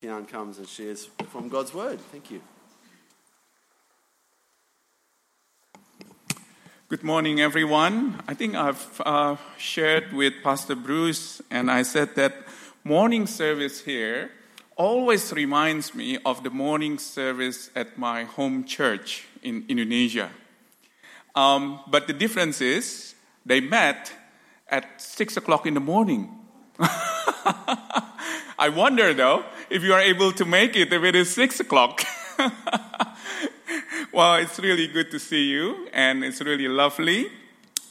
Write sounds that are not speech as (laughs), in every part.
Kian comes and shares from God's Word. Thank you. Good morning, everyone. I think I've uh, shared with Pastor Bruce, and I said that morning service here always reminds me of the morning service at my home church in Indonesia. Um, but the difference is they met at six o'clock in the morning. (laughs) I wonder though if you are able to make it if it is six o'clock. (laughs) well, it's really good to see you, and it's really lovely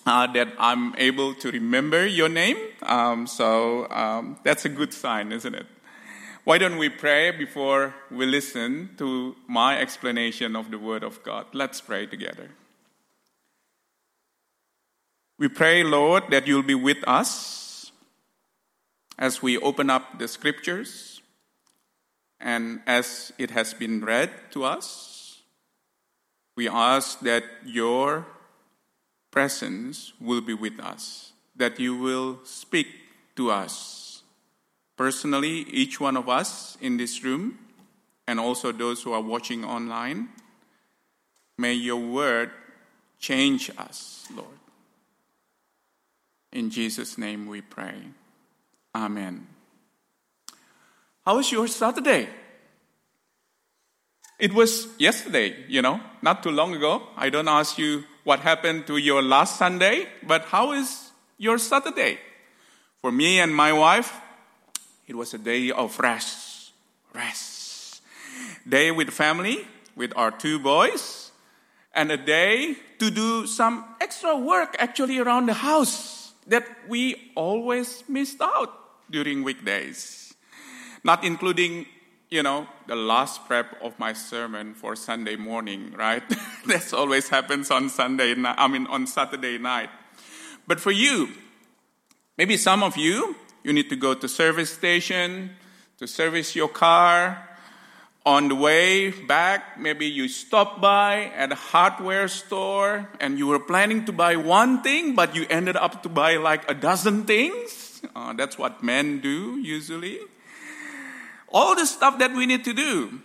uh, that I'm able to remember your name. Um, so um, that's a good sign, isn't it? Why don't we pray before we listen to my explanation of the Word of God? Let's pray together. We pray, Lord, that you'll be with us as we open up the scriptures and as it has been read to us. We ask that your presence will be with us, that you will speak to us personally, each one of us in this room, and also those who are watching online. May your word change us, Lord. In Jesus' name we pray. Amen. How was your Saturday? It was yesterday, you know, not too long ago. I don't ask you what happened to your last Sunday, but how is your Saturday? For me and my wife, it was a day of rest. Rest. Day with family, with our two boys, and a day to do some extra work actually around the house that we always missed out during weekdays. Not including, you know, the last prep of my sermon for Sunday morning, right? (laughs) that always happens on Sunday, I mean, on Saturday night. But for you, maybe some of you, you need to go to service station to service your car, on the way back, maybe you stop by at a hardware store and you were planning to buy one thing, but you ended up to buy like a dozen things. Uh, that's what men do usually. All the stuff that we need to do,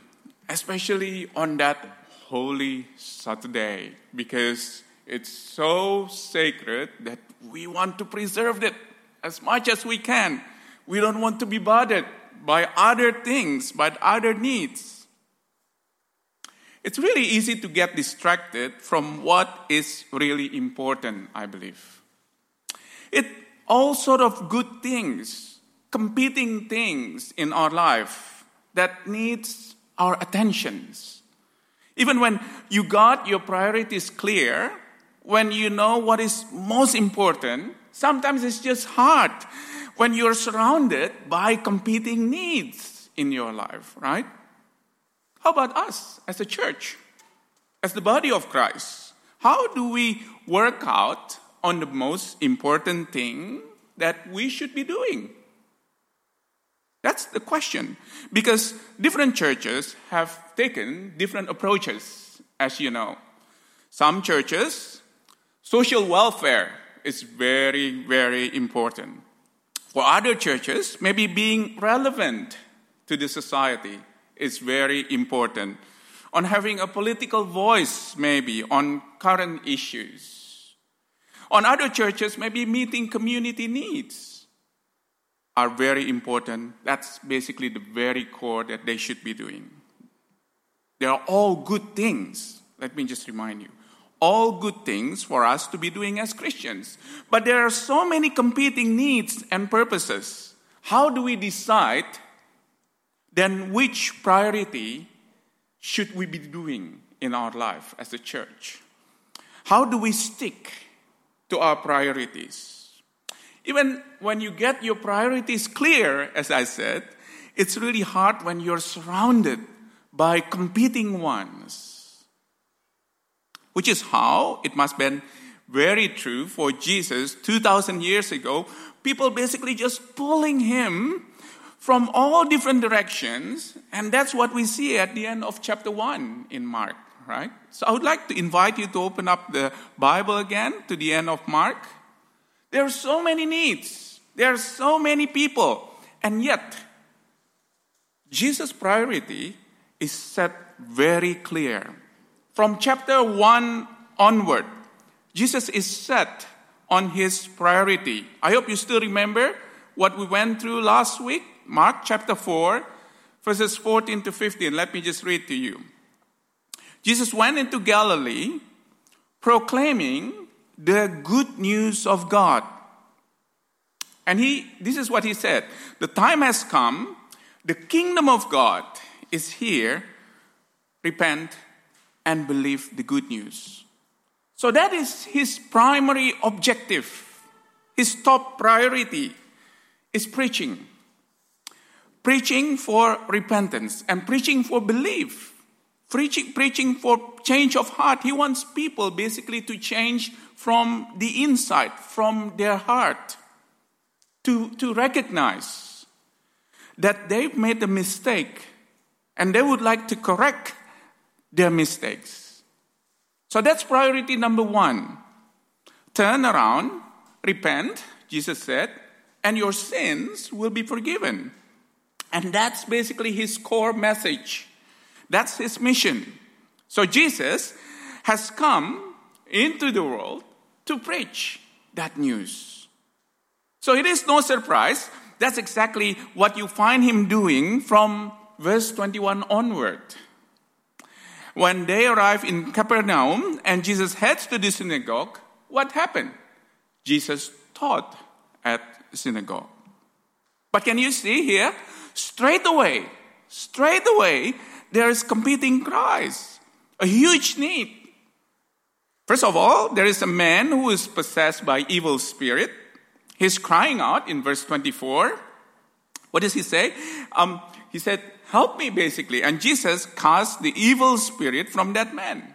especially on that holy Saturday, because it's so sacred that we want to preserve it as much as we can. We don't want to be bothered by other things, by other needs. It's really easy to get distracted from what is really important, I believe. It all sort of good things, competing things in our life that needs our attentions. Even when you got your priorities clear, when you know what is most important, sometimes it's just hard when you're surrounded by competing needs in your life, right? How about us as a church, as the body of Christ? How do we work out on the most important thing that we should be doing? That's the question. Because different churches have taken different approaches, as you know. Some churches, social welfare is very, very important. For other churches, maybe being relevant to the society is very important. On having a political voice, maybe, on current issues. On other churches, maybe meeting community needs are very important. That's basically the very core that they should be doing. They are all good things. Let me just remind you all good things for us to be doing as Christians. But there are so many competing needs and purposes. How do we decide then which priority should we be doing in our life as a church? How do we stick to our priorities? Even when you get your priorities clear, as I said, it's really hard when you're surrounded by competing ones which is how it must have been very true for Jesus 2,000 years ago. People basically just pulling him from all different directions, and that's what we see at the end of chapter 1 in Mark, right? So I would like to invite you to open up the Bible again to the end of Mark. There are so many needs, there are so many people, and yet Jesus' priority is set very clear. From chapter 1 onward, Jesus is set on his priority. I hope you still remember what we went through last week, Mark chapter 4, verses 14 to 15. Let me just read to you. Jesus went into Galilee proclaiming the good news of God. And he, this is what he said The time has come, the kingdom of God is here. Repent and believe the good news. So that is his primary objective. His top priority is preaching. Preaching for repentance and preaching for belief. Preaching, preaching for change of heart. He wants people basically to change from the inside, from their heart, to, to recognize that they've made a mistake and they would like to correct their mistakes. So that's priority number one. Turn around, repent, Jesus said, and your sins will be forgiven. And that's basically his core message. That's his mission. So Jesus has come into the world to preach that news. So it is no surprise. That's exactly what you find him doing from verse 21 onward. When they arrive in Capernaum and Jesus heads to the synagogue, what happened? Jesus taught at synagogue. But can you see here? Straight away, straight away, there is competing cries, a huge need. First of all, there is a man who is possessed by evil spirit. He's crying out in verse 24. What does he say? Um, he said, Help me, basically. And Jesus cast the evil spirit from that man.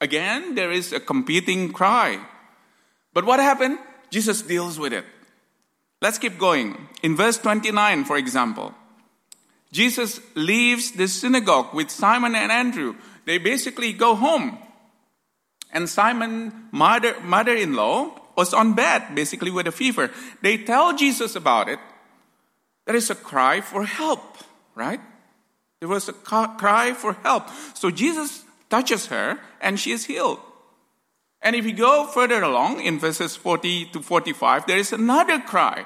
Again, there is a competing cry. But what happened? Jesus deals with it. Let's keep going. In verse 29, for example, Jesus leaves the synagogue with Simon and Andrew. They basically go home. And Simon's mother, mother-in-law was on bed, basically with a fever. They tell Jesus about it. There is a cry for help, right? There was a cry for help. So Jesus touches her and she is healed. And if you go further along in verses 40 to 45, there is another cry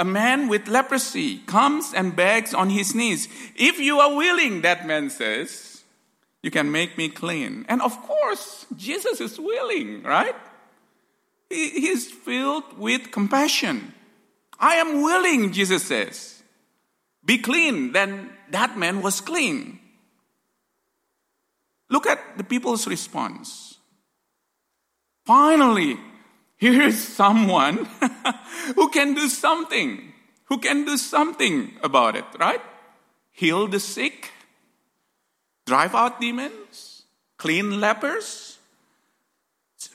a man with leprosy comes and begs on his knees. If you are willing, that man says, you can make me clean. And of course, Jesus is willing, right? He, is filled with compassion. I am willing, Jesus says. Be clean. Then that man was clean. Look at the people's response. Finally, here is someone (laughs) who can do something, who can do something about it, right? Heal the sick, drive out demons, clean lepers.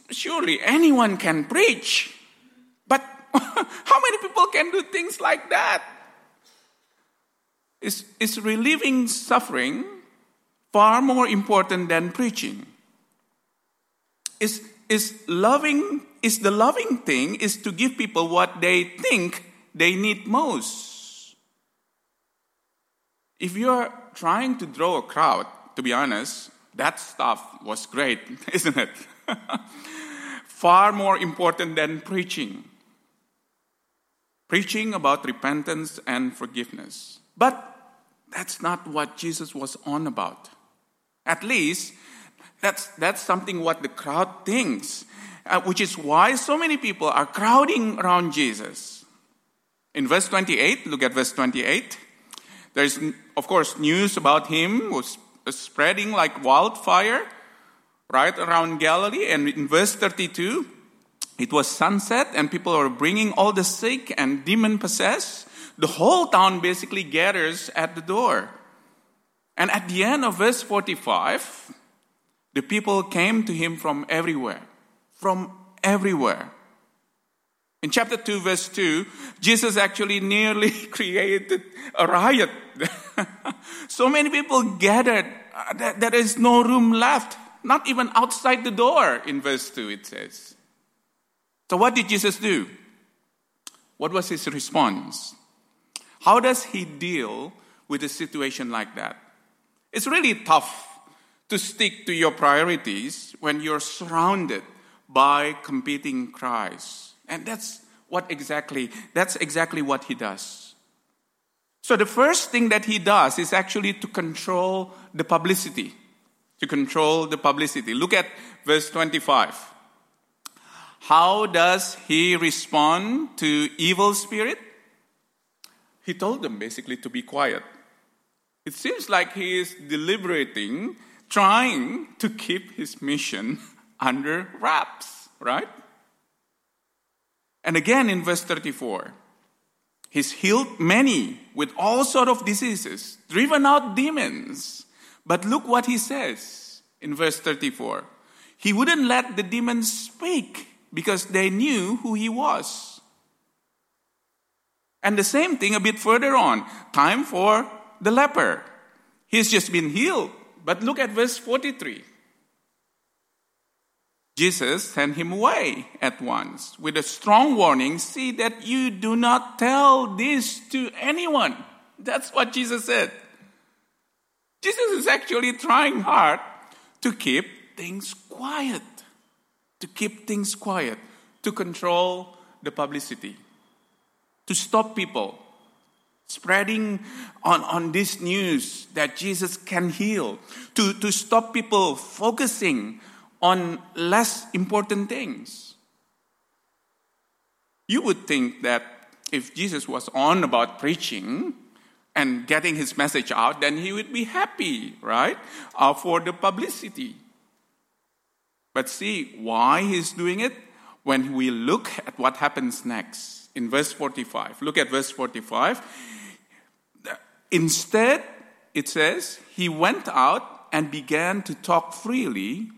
Surely anyone can preach, but (laughs) how many people can do things like that? Is, is relieving suffering far more important than preaching? Is, is loving is the loving thing is to give people what they think they need most. If you're trying to draw a crowd, to be honest, that stuff was great, (laughs) isn't it? (laughs) Far more important than preaching. Preaching about repentance and forgiveness. But that's not what Jesus was on about. At least, that's, that's something what the crowd thinks uh, which is why so many people are crowding around Jesus. In verse 28, look at verse 28. There's, of course, news about him was spreading like wildfire right around Galilee. And in verse 32, it was sunset and people were bringing all the sick and demon possessed. The whole town basically gathers at the door. And at the end of verse 45, the people came to him from everywhere from everywhere. In chapter 2, verse 2, Jesus actually nearly (laughs) created a riot. (laughs) so many people gathered, uh, that there is no room left, not even outside the door, in verse 2, it says. So, what did Jesus do? What was his response? How does he deal with a situation like that. It's really tough to stick to your priorities when you're surrounded by competing cries. And that's what exactly that's exactly what he does. So the first thing that he does is actually to control the publicity. To control the publicity. Look at verse 25. How does he respond to evil spirit? He told them basically to be quiet. It seems like he is deliberating, trying to keep his mission (laughs) under wraps, right? And again in verse 34, he's healed many with all sort of diseases, driven out demons. But look what he says in verse 34. He wouldn't let the demons speak because they knew who he was. And the same thing a bit further on. Time for the leper. He's just been healed. But look at verse 43. Jesus sent him away at once with a strong warning see that you do not tell this to anyone. That's what Jesus said. Jesus is actually trying hard to keep things quiet, to keep things quiet, to control the publicity, to stop people spreading on, on this news that Jesus can heal, to, to stop people focusing on less important things. You would think that if Jesus was on about preaching and getting his message out, then he would be happy, right? Uh, for the publicity. But see why he's doing it when we look at what happens next in verse 45. Look at verse 45. Instead, it says, he went out and began to talk freely,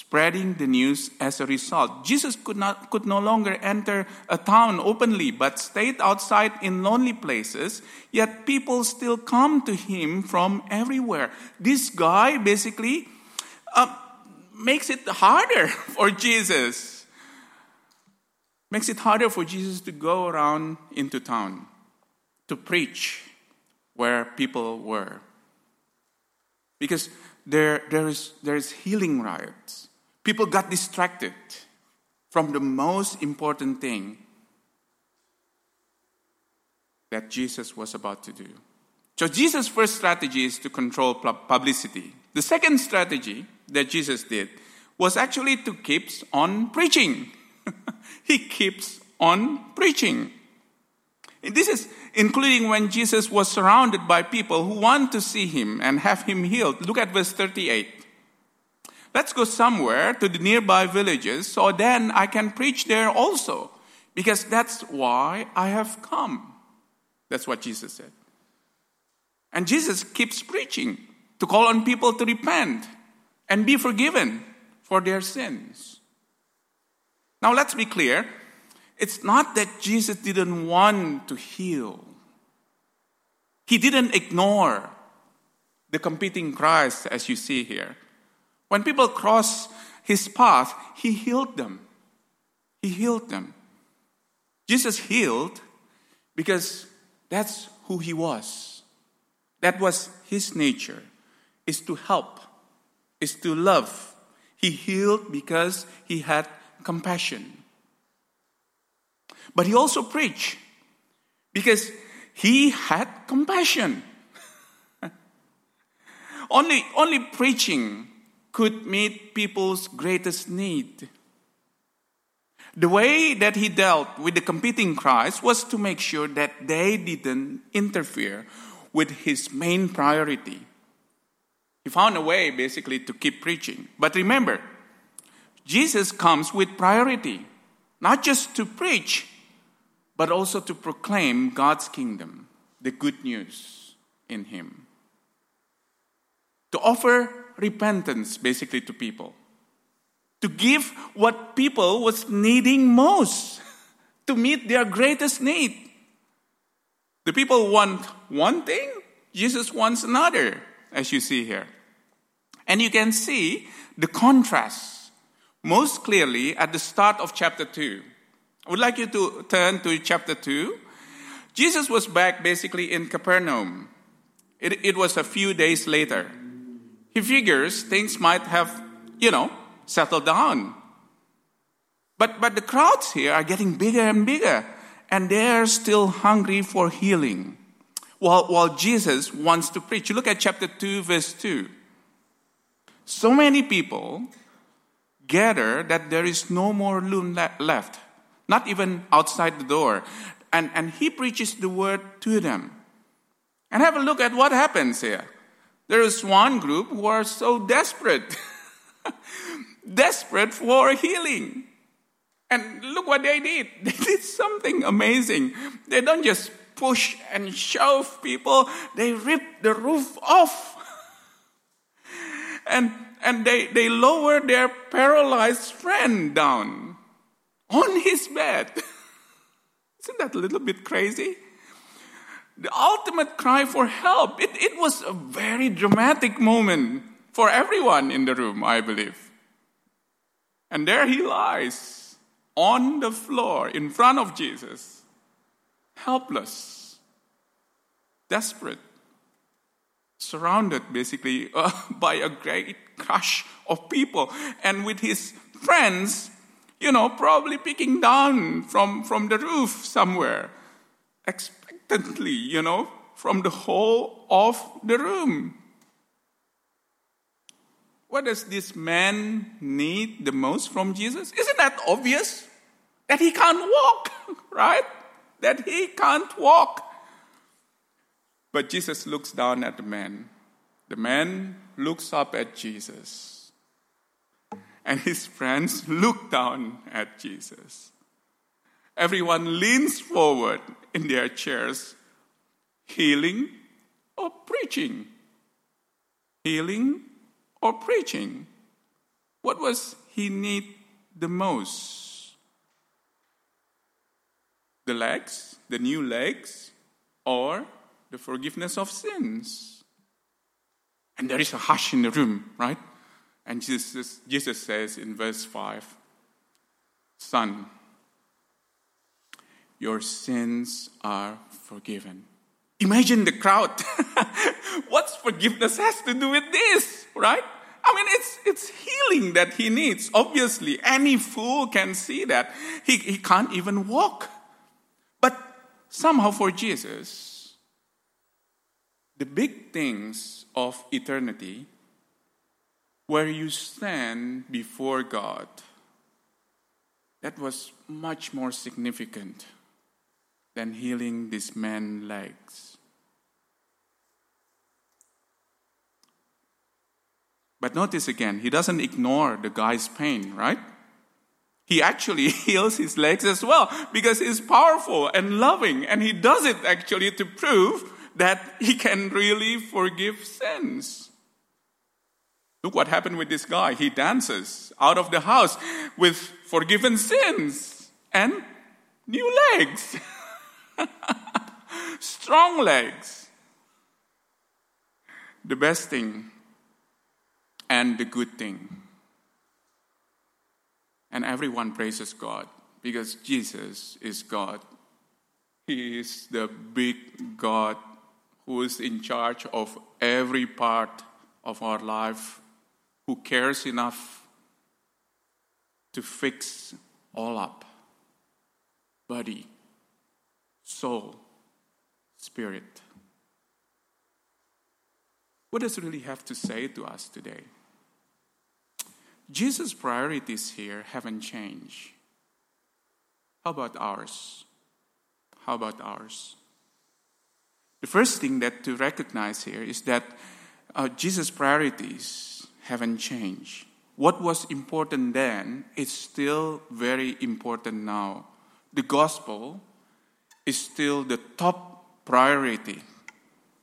spreading the news as a result. Jesus could, not, could no longer enter a town openly, but stayed outside in lonely places, yet people still come to him from everywhere. This guy basically uh, makes it harder (laughs) for Jesus. Makes it harder for Jesus to go around into town to preach where people were. Because there, there, is, there is healing riots. People got distracted from the most important thing that Jesus was about to do. So, Jesus' first strategy is to control publicity. The second strategy that Jesus did was actually to keep on preaching. (laughs) he keeps on preaching. This is including when Jesus was surrounded by people who want to see him and have him healed. Look at verse 38. Let's go somewhere to the nearby villages so then I can preach there also, because that's why I have come. That's what Jesus said. And Jesus keeps preaching to call on people to repent and be forgiven for their sins. Now, let's be clear it's not that Jesus didn't want to heal, He didn't ignore the competing cries, as you see here. When people cross His path, He healed them. He healed them. Jesus healed because that's who He was. That was His nature, is to help, is to love. He healed because He had compassion. But he also preached because he had compassion. (laughs) only, only preaching could meet people's greatest need. The way that he dealt with the competing cries was to make sure that they didn't interfere with his main priority. He found a way basically to keep preaching. But remember, Jesus comes with priority, not just to preach, but also to proclaim God's kingdom, the good news in Him. To offer repentance basically to people. To give what people was needing most (laughs) to meet their greatest need. The people want one thing, Jesus wants another, as you see here. And you can see the contrast most clearly at the start of chapter 2. I would like you to turn to chapter 2. Jesus was back basically in Capernaum It, it was a few days later. He figures things might have, you know, settled down. But, but the crowds here are getting bigger and bigger, and they're still hungry for healing. While, while Jesus wants to preach. You look at chapter 2, verse 2. So many people gather that there is no more room left, not even outside the door. And, and he preaches the word to them. And have a look at what happens here. There is one group who are so desperate, (laughs) desperate for healing. And look what they did. (laughs) They did something amazing. They don't just push and shove people, they rip the roof off. (laughs) and and they, they lower their paralyzed friend down on his bed. Isn't that a little bit crazy? The ultimate cry for help. It, it was a very dramatic moment for everyone in the room, I believe. And there he lies on the floor in front of Jesus, helpless, desperate, surrounded basically (laughs) uh, by a great crush of people. And with his friends, you know, probably picking down from, from the roof somewhere, expectantly, you know, from the whole of the room. What does this man need the most from Jesus? Isn't that obvious? That he can't walk, (laughs) right? That he can't walk. But Jesus looks down at the man. The man looks up at Jesus. And his friends look down at Jesus. Everyone leans forward in their chairs, healing or preaching. Healing or preaching. What was he need the most? The legs, the new legs, or the forgiveness of sins? And there is a hush in the room, right? And Jesus, Jesus says in verse 5 Son, your sins are forgiven. Imagine the crowd. (laughs) What's forgiveness has to do with this, right? I mean, it's, it's healing that he needs. Obviously, any fool can see that. He, he can't even walk. But somehow for Jesus, the big things of eternity where you stand before God, that was much more significant than healing this man's legs. But notice again, he doesn't ignore the guy's pain, right? He actually (laughs) heals his legs as well because he's powerful and loving, and he does it actually to prove that he can really forgive sins. Look what happened with this guy. He dances out of the house with forgiven sins and new legs, (laughs) (laughs) strong legs. The best thing and the good thing. And everyone praises God because Jesus is God. He is the big God who is in charge of every part of our life, who cares enough to fix all up body, soul, spirit. What does it really have to say to us today? Jesus' priorities here haven't changed. How about ours? How about ours? The first thing that to recognize here is that uh, Jesus' priorities haven't changed. What was important then is still very important now. The gospel is still the top priority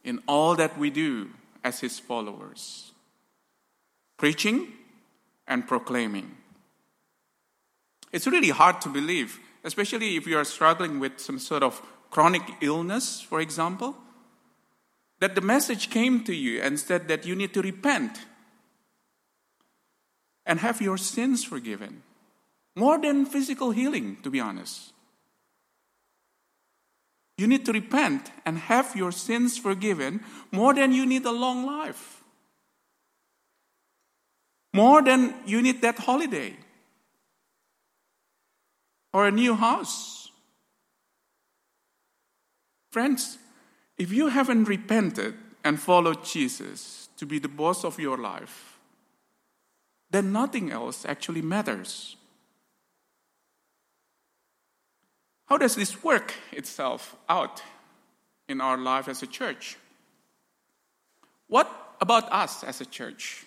in all that we do as his followers. Preaching and proclaiming. It's really hard to believe, especially if you are struggling with some sort of chronic illness, for example that the message came to you and said that you need to repent and have your sins forgiven. More than physical healing, to be honest. You need to repent and have your sins forgiven more than you need a long life. More than you need that holiday or a new house. Friends, if you haven't repented and followed Jesus to be the boss of your life, then nothing else actually matters. How does this work itself out in our life as a church? What about us as a church?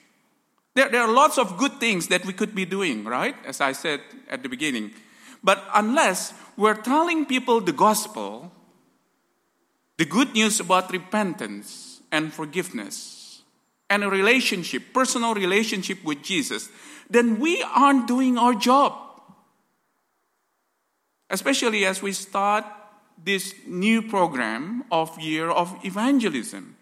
There, there are lots of good things that we could be doing, right? As I said at the beginning. But unless we're telling people the gospel, the good news about repentance and forgiveness, and a relationship, personal relationship with Jesus, then we aren't doing our job especially as we start this new program of year of evangelism.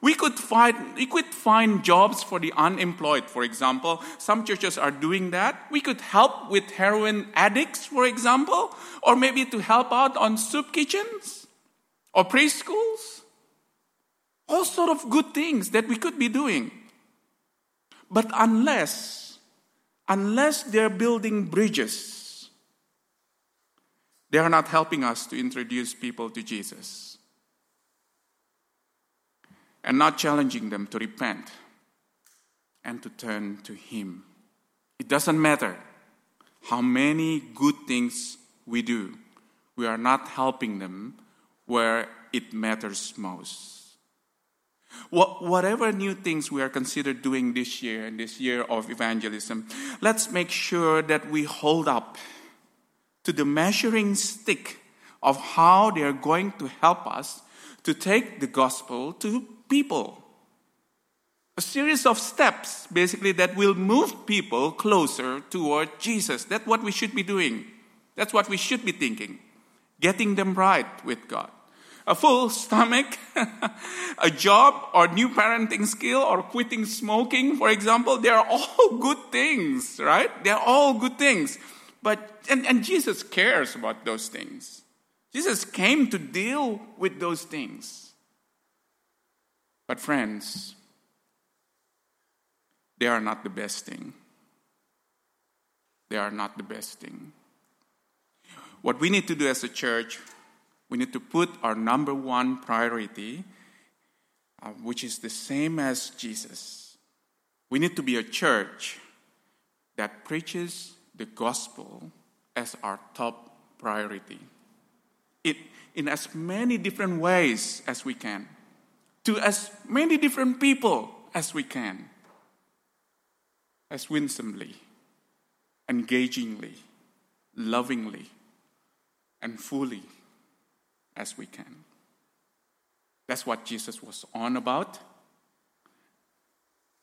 We could find, we could find jobs for the unemployed, for example. Some churches are doing that. We could help with heroin addicts, for example, or maybe to help out on soup kitchens or preschools. All sort of good things that we could be doing. But unless, unless they're building bridges they are not helping us to introduce people to Jesus and not challenging them to repent and to turn to Him. It doesn't matter how many good things we do, we are not helping them where it matters most. Whatever new things we are considered doing this year and this year of evangelism, let's make sure that we hold up to the measuring stick of how they are going to help us to take the gospel to people. A series of steps, basically, that will move people closer toward Jesus. That's what we should be doing. That's what we should be thinking. Getting them right with God. A full stomach, (laughs) a job, or new parenting skill, or quitting smoking, for example, they are all good things, right? They're all good things. But, and, and Jesus cares about those things. Jesus came to deal with those things. But, friends, they are not the best thing. They are not the best thing. What we need to do as a church, we need to put our number one priority, uh, which is the same as Jesus. We need to be a church that preaches the gospel as our top priority. It, in as many different ways as we can, to as many different people as we can, as winsomely, engagingly, lovingly, and fully as we can. That's what Jesus was on about,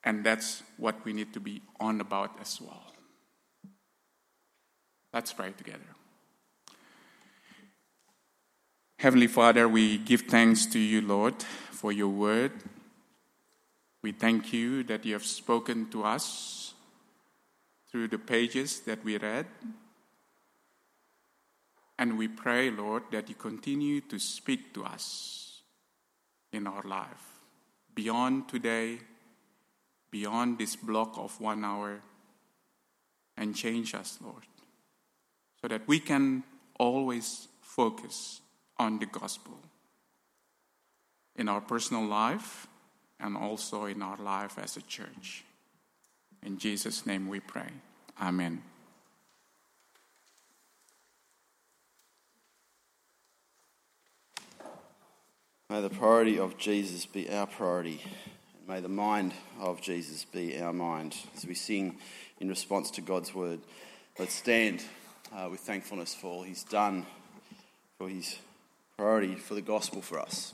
and that's what we need to be on about as well. Let's pray together. Heavenly Father, we give thanks to you, Lord, for your word. We thank you that you have spoken to us through the pages that we read. And we pray, Lord, that you continue to speak to us in our life, beyond today, beyond this block of one hour, and change us, Lord so that we can always focus on the gospel in our personal life and also in our life as a church. In Jesus' name we pray. Amen. May the priority of Jesus be our priority. And may the mind of Jesus be our mind as we sing in response to God's word. Let's stand uh, with thankfulness for all he's done, for his priority for the gospel for us.